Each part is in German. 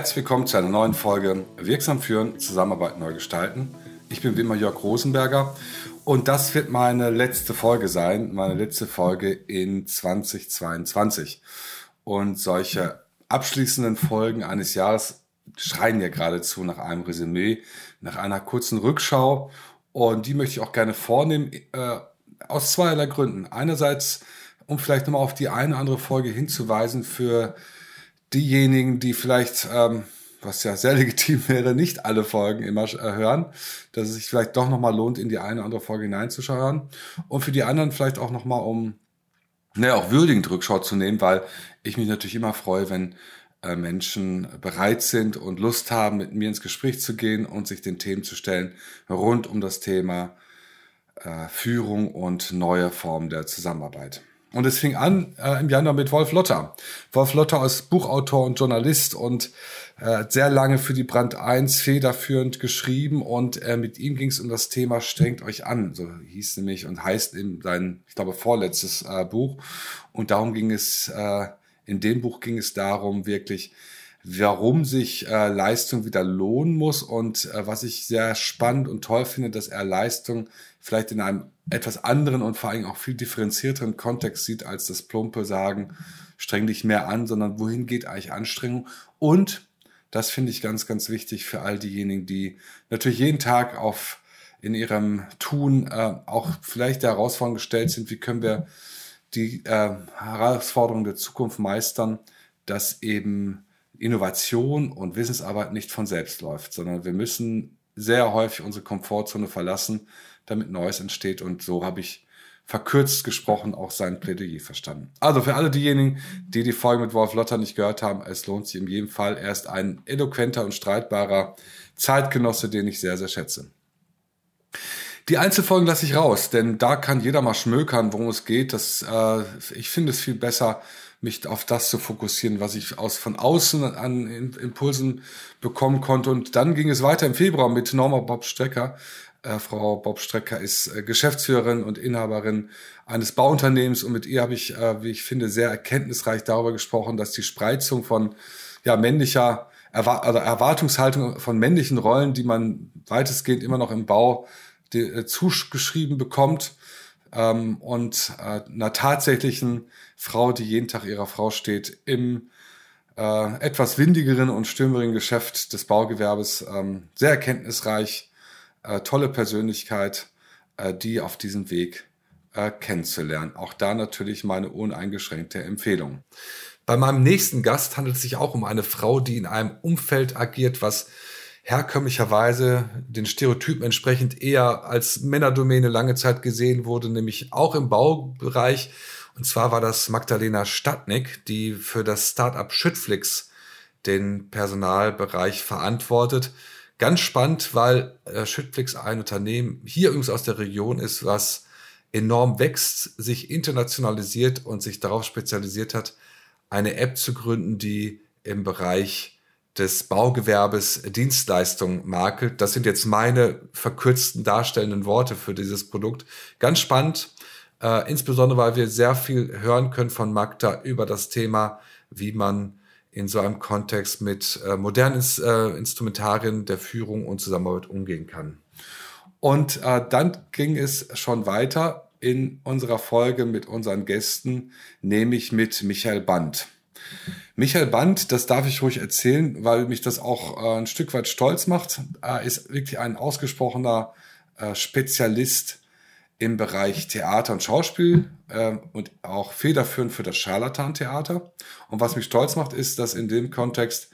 Herzlich willkommen zu einer neuen Folge Wirksam führen, Zusammenarbeit neu gestalten. Ich bin wie immer Jörg Rosenberger und das wird meine letzte Folge sein, meine letzte Folge in 2022. Und solche abschließenden Folgen eines Jahres schreien ja geradezu nach einem Resümee, nach einer kurzen Rückschau. Und die möchte ich auch gerne vornehmen, äh, aus zweierlei Gründen. Einerseits, um vielleicht nochmal auf die eine oder andere Folge hinzuweisen für diejenigen, die vielleicht, ähm, was ja sehr legitim wäre, nicht alle Folgen immer äh, hören, dass es sich vielleicht doch nochmal lohnt, in die eine oder andere Folge hineinzuschauen. Und für die anderen vielleicht auch nochmal, um naja, auch würdigend Rückschau zu nehmen, weil ich mich natürlich immer freue, wenn äh, Menschen bereit sind und Lust haben, mit mir ins Gespräch zu gehen und sich den Themen zu stellen rund um das Thema äh, Führung und neue Formen der Zusammenarbeit. Und es fing an äh, im Januar mit Wolf Lotter. Wolf Lotter ist Buchautor und Journalist und äh, sehr lange für die Brand 1 federführend geschrieben und äh, mit ihm ging es um das Thema Strengt euch an, so hieß nämlich und heißt in sein, ich glaube, vorletztes äh, Buch. Und darum ging es, äh, in dem Buch ging es darum, wirklich warum sich äh, Leistung wieder lohnen muss und äh, was ich sehr spannend und toll finde, dass er Leistung vielleicht in einem etwas anderen und vor allem auch viel differenzierteren Kontext sieht als das plumpe Sagen, streng dich mehr an, sondern wohin geht eigentlich Anstrengung? Und das finde ich ganz, ganz wichtig für all diejenigen, die natürlich jeden Tag auf in ihrem Tun äh, auch vielleicht der Herausforderung gestellt sind, wie können wir die äh, Herausforderungen der Zukunft meistern, dass eben Innovation und Wissensarbeit nicht von selbst läuft, sondern wir müssen sehr häufig unsere Komfortzone verlassen, damit Neues entsteht. Und so habe ich verkürzt gesprochen auch sein Plädoyer verstanden. Also für alle diejenigen, die die Folge mit Wolf Lotter nicht gehört haben, es lohnt sich in jedem Fall. Er ist ein eloquenter und streitbarer Zeitgenosse, den ich sehr, sehr schätze. Die Einzelfolgen lasse ich raus, denn da kann jeder mal schmökern, worum es geht. Das, äh, ich finde es viel besser, mich auf das zu fokussieren, was ich aus von außen an Impulsen bekommen konnte. Und dann ging es weiter im Februar mit Norma Bob Strecker. Äh, Frau Bob Strecker ist äh, Geschäftsführerin und Inhaberin eines Bauunternehmens und mit ihr habe ich, äh, wie ich finde, sehr erkenntnisreich darüber gesprochen, dass die Spreizung von ja, männlicher Erwar also Erwartungshaltung von männlichen Rollen, die man weitestgehend immer noch im Bau die, äh, zugeschrieben bekommt, ähm, und äh, einer tatsächlichen Frau, die jeden Tag ihrer Frau steht, im äh, etwas windigeren und stürmerigen Geschäft des Baugewerbes. Ähm, sehr erkenntnisreich, äh, tolle Persönlichkeit, äh, die auf diesem Weg äh, kennenzulernen. Auch da natürlich meine uneingeschränkte Empfehlung. Bei meinem nächsten Gast handelt es sich auch um eine Frau, die in einem Umfeld agiert, was herkömmlicherweise den Stereotypen entsprechend eher als Männerdomäne lange Zeit gesehen wurde, nämlich auch im Baubereich. Und zwar war das Magdalena Stadnick, die für das Startup Schüttflix den Personalbereich verantwortet. Ganz spannend, weil äh, Schüttflix ein Unternehmen hier übrigens aus der Region ist, was enorm wächst, sich internationalisiert und sich darauf spezialisiert hat, eine App zu gründen, die im Bereich des Baugewerbes Dienstleistung makelt. Das sind jetzt meine verkürzten darstellenden Worte für dieses Produkt. Ganz spannend, äh, insbesondere weil wir sehr viel hören können von Magda über das Thema, wie man in so einem Kontext mit äh, modernen äh, Instrumentarien der Führung und Zusammenarbeit umgehen kann. Und äh, dann ging es schon weiter in unserer Folge mit unseren Gästen, nämlich mit Michael Band. Michael Band, das darf ich ruhig erzählen, weil mich das auch äh, ein Stück weit stolz macht. Er ist wirklich ein ausgesprochener äh, Spezialist im Bereich Theater und Schauspiel äh, und auch federführend für das Scharlatan-Theater. Und was mich stolz macht, ist, dass in dem Kontext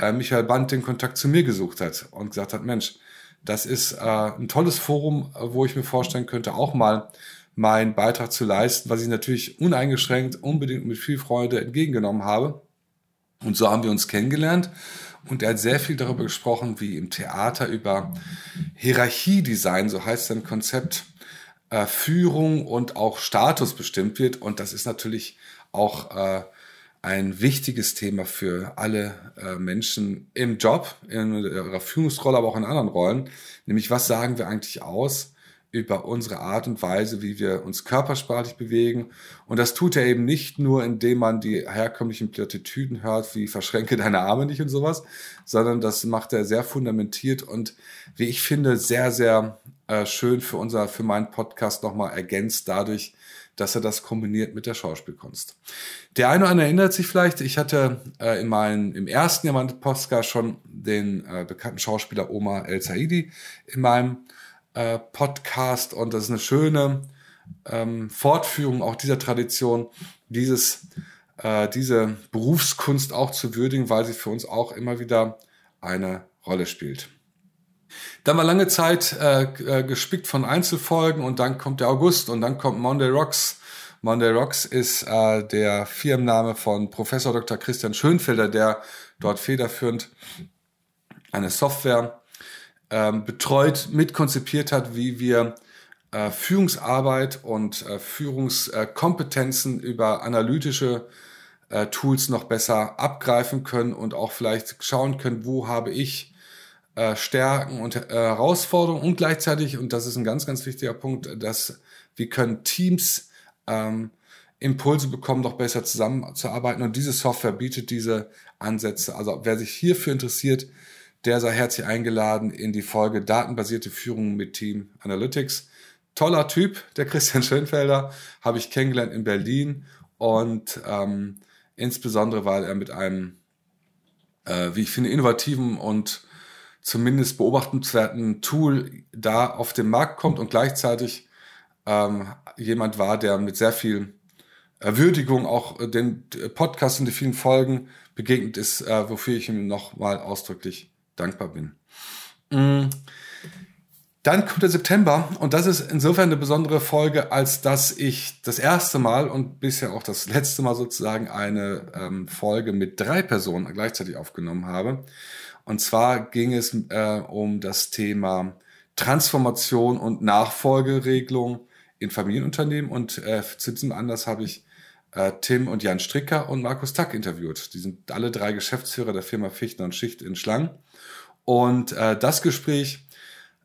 äh, Michael Band den Kontakt zu mir gesucht hat und gesagt hat, Mensch, das ist äh, ein tolles Forum, wo ich mir vorstellen könnte, auch mal meinen Beitrag zu leisten, was ich natürlich uneingeschränkt, unbedingt mit viel Freude entgegengenommen habe. Und so haben wir uns kennengelernt. Und er hat sehr viel darüber gesprochen, wie im Theater über Hierarchiedesign, so heißt sein Konzept, äh, Führung und auch Status bestimmt wird. Und das ist natürlich auch äh, ein wichtiges Thema für alle äh, Menschen im Job, in ihrer Führungsrolle, aber auch in anderen Rollen. Nämlich, was sagen wir eigentlich aus über unsere Art und Weise, wie wir uns körpersprachlich bewegen. Und das tut er eben nicht nur, indem man die herkömmlichen Plattitüden hört, wie verschränke deine Arme nicht und sowas, sondern das macht er sehr fundamentiert und, wie ich finde, sehr, sehr äh, schön für unser, für meinen Podcast nochmal ergänzt dadurch, dass er das kombiniert mit der Schauspielkunst. Der eine oder andere erinnert sich vielleicht, ich hatte äh, in meinem, im ersten Jahr meines Podcasts schon den äh, bekannten Schauspieler Omar El Saidi in meinem äh, Podcast und das ist eine schöne ähm, Fortführung auch dieser Tradition, dieses, äh, diese Berufskunst auch zu würdigen, weil sie für uns auch immer wieder eine Rolle spielt. Dann war lange Zeit äh, äh, gespickt von Einzelfolgen und dann kommt der August und dann kommt Monday Rocks. Monday Rocks ist äh, der Firmenname von Professor Dr. Christian Schönfelder, der dort federführend eine Software ähm, betreut, mitkonzipiert hat, wie wir äh, Führungsarbeit und äh, Führungskompetenzen über analytische äh, Tools noch besser abgreifen können und auch vielleicht schauen können, wo habe ich äh, Stärken und äh, Herausforderungen und gleichzeitig, und das ist ein ganz, ganz wichtiger Punkt, dass wir können Teams ähm, Impulse bekommen, noch besser zusammenzuarbeiten. Und diese Software bietet diese Ansätze. Also wer sich hierfür interessiert, der sei herzlich eingeladen in die Folge Datenbasierte Führung mit Team Analytics. Toller Typ, der Christian Schönfelder, habe ich kennengelernt in Berlin und ähm, insbesondere, weil er mit einem, äh, wie ich finde, innovativen und zumindest beobachtenswerten Tool da auf den Markt kommt und gleichzeitig ähm, jemand war, der mit sehr viel Würdigung auch den Podcast und die vielen Folgen begegnet ist, äh, wofür ich ihm nochmal ausdrücklich dankbar bin. Mm. Dann kommt der September und das ist insofern eine besondere Folge, als dass ich das erste Mal und bisher auch das letzte Mal sozusagen eine ähm, Folge mit drei Personen gleichzeitig aufgenommen habe. Und zwar ging es äh, um das Thema Transformation und Nachfolgeregelung in Familienunternehmen und äh, zu diesem Anlass habe ich äh, Tim und Jan Stricker und Markus Tack interviewt. Die sind alle drei Geschäftsführer der Firma Fichtner und Schicht in Schlangen und äh, das Gespräch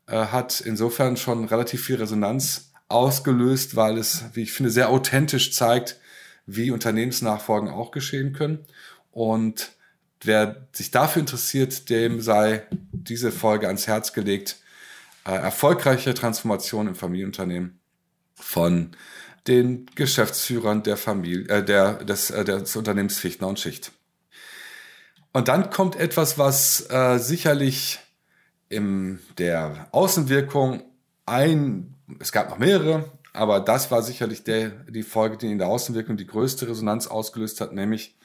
äh, hat insofern schon relativ viel Resonanz ausgelöst, weil es, wie ich finde, sehr authentisch zeigt, wie Unternehmensnachfolgen auch geschehen können. Und wer sich dafür interessiert, dem sei diese Folge ans Herz gelegt. Äh, erfolgreiche Transformation im Familienunternehmen von den Geschäftsführern der Familie, äh, der, des, äh, des Unternehmens Fichtner und Schicht. Und dann kommt etwas, was äh, sicherlich in der Außenwirkung ein, es gab noch mehrere, aber das war sicherlich der, die Folge, die in der Außenwirkung die größte Resonanz ausgelöst hat, nämlich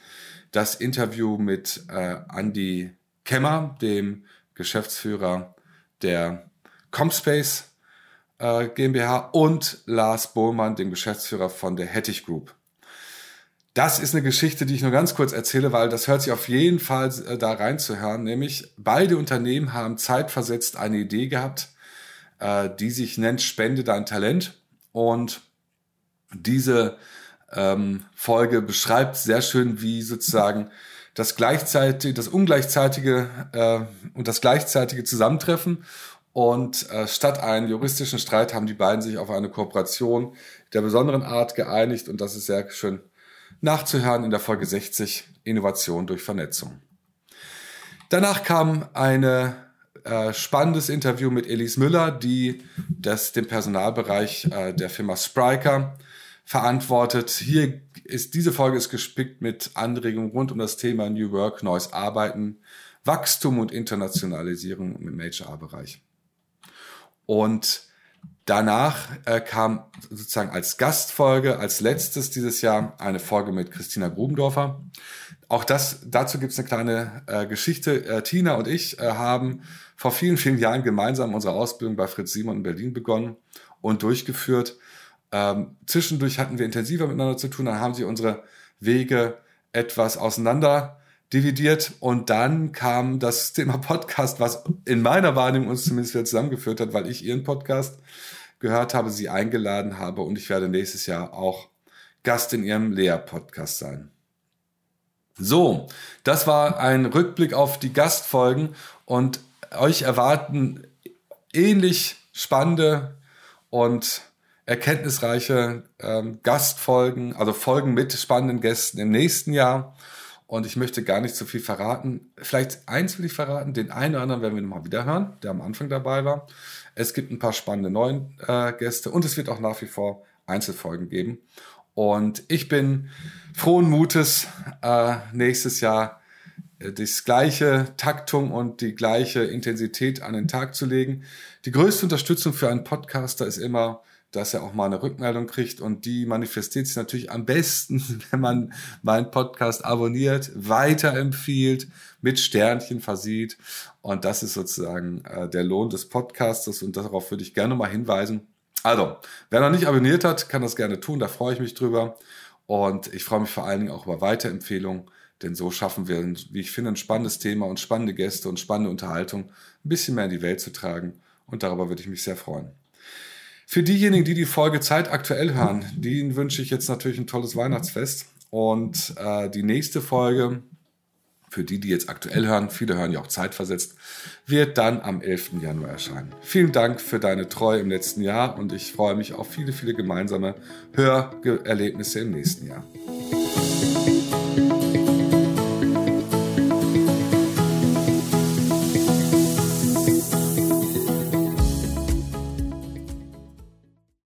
das Interview mit äh, Andy Kemmer, dem Geschäftsführer der Comspace äh, GmbH und Lars Bohlmann, dem Geschäftsführer von der Hettich Group. Das ist eine Geschichte, die ich nur ganz kurz erzähle, weil das hört sich auf jeden Fall äh, da reinzuhören. Nämlich beide Unternehmen haben zeitversetzt eine Idee gehabt, äh, die sich nennt Spende dein Talent. Und diese ähm, Folge beschreibt sehr schön, wie sozusagen das gleichzeitige, das ungleichzeitige äh, und das gleichzeitige Zusammentreffen. Und äh, statt einen juristischen Streit haben die beiden sich auf eine Kooperation der besonderen Art geeinigt und das ist sehr schön nachzuhören in der Folge 60 Innovation durch Vernetzung. Danach kam ein äh, spannendes Interview mit Elise Müller, die das, den Personalbereich äh, der Firma Spriker verantwortet. Hier ist diese Folge ist gespickt mit Anregungen rund um das Thema New Work, neues Arbeiten, Wachstum und Internationalisierung im HR-Bereich. Und Danach äh, kam sozusagen als Gastfolge, als letztes dieses Jahr, eine Folge mit Christina Grubendorfer. Auch das, dazu gibt es eine kleine äh, Geschichte. Äh, Tina und ich äh, haben vor vielen, vielen Jahren gemeinsam unsere Ausbildung bei Fritz Simon in Berlin begonnen und durchgeführt. Ähm, zwischendurch hatten wir intensiver miteinander zu tun, dann haben sie unsere Wege etwas auseinander dividiert und dann kam das Thema Podcast, was in meiner Wahrnehmung uns zumindest wieder zusammengeführt hat, weil ich ihren Podcast gehört habe, sie eingeladen habe und ich werde nächstes Jahr auch Gast in ihrem Lea-Podcast sein. So, das war ein Rückblick auf die Gastfolgen und euch erwarten ähnlich spannende und erkenntnisreiche ähm, Gastfolgen, also Folgen mit spannenden Gästen im nächsten Jahr. Und ich möchte gar nicht so viel verraten. Vielleicht eins will ich verraten, den einen oder anderen werden wir nochmal wieder hören, der am Anfang dabei war. Es gibt ein paar spannende neue äh, Gäste und es wird auch nach wie vor Einzelfolgen geben. Und ich bin frohen Mutes, äh, nächstes Jahr äh, das gleiche Taktung und die gleiche Intensität an den Tag zu legen. Die größte Unterstützung für einen Podcaster ist immer, dass er auch mal eine Rückmeldung kriegt und die manifestiert sich natürlich am besten, wenn man meinen Podcast abonniert, weiterempfiehlt, mit Sternchen versieht und das ist sozusagen äh, der Lohn des Podcasters und darauf würde ich gerne mal hinweisen. Also, wer noch nicht abonniert hat, kann das gerne tun, da freue ich mich drüber und ich freue mich vor allen Dingen auch über Weiterempfehlungen, denn so schaffen wir, wie ich finde, ein spannendes Thema und spannende Gäste und spannende Unterhaltung ein bisschen mehr in die Welt zu tragen und darüber würde ich mich sehr freuen. Für diejenigen, die die Folge zeitaktuell hören, denen wünsche ich jetzt natürlich ein tolles Weihnachtsfest. Und äh, die nächste Folge, für die, die jetzt aktuell hören, viele hören ja auch zeitversetzt, wird dann am 11. Januar erscheinen. Vielen Dank für deine Treue im letzten Jahr und ich freue mich auf viele, viele gemeinsame Hörerlebnisse im nächsten Jahr.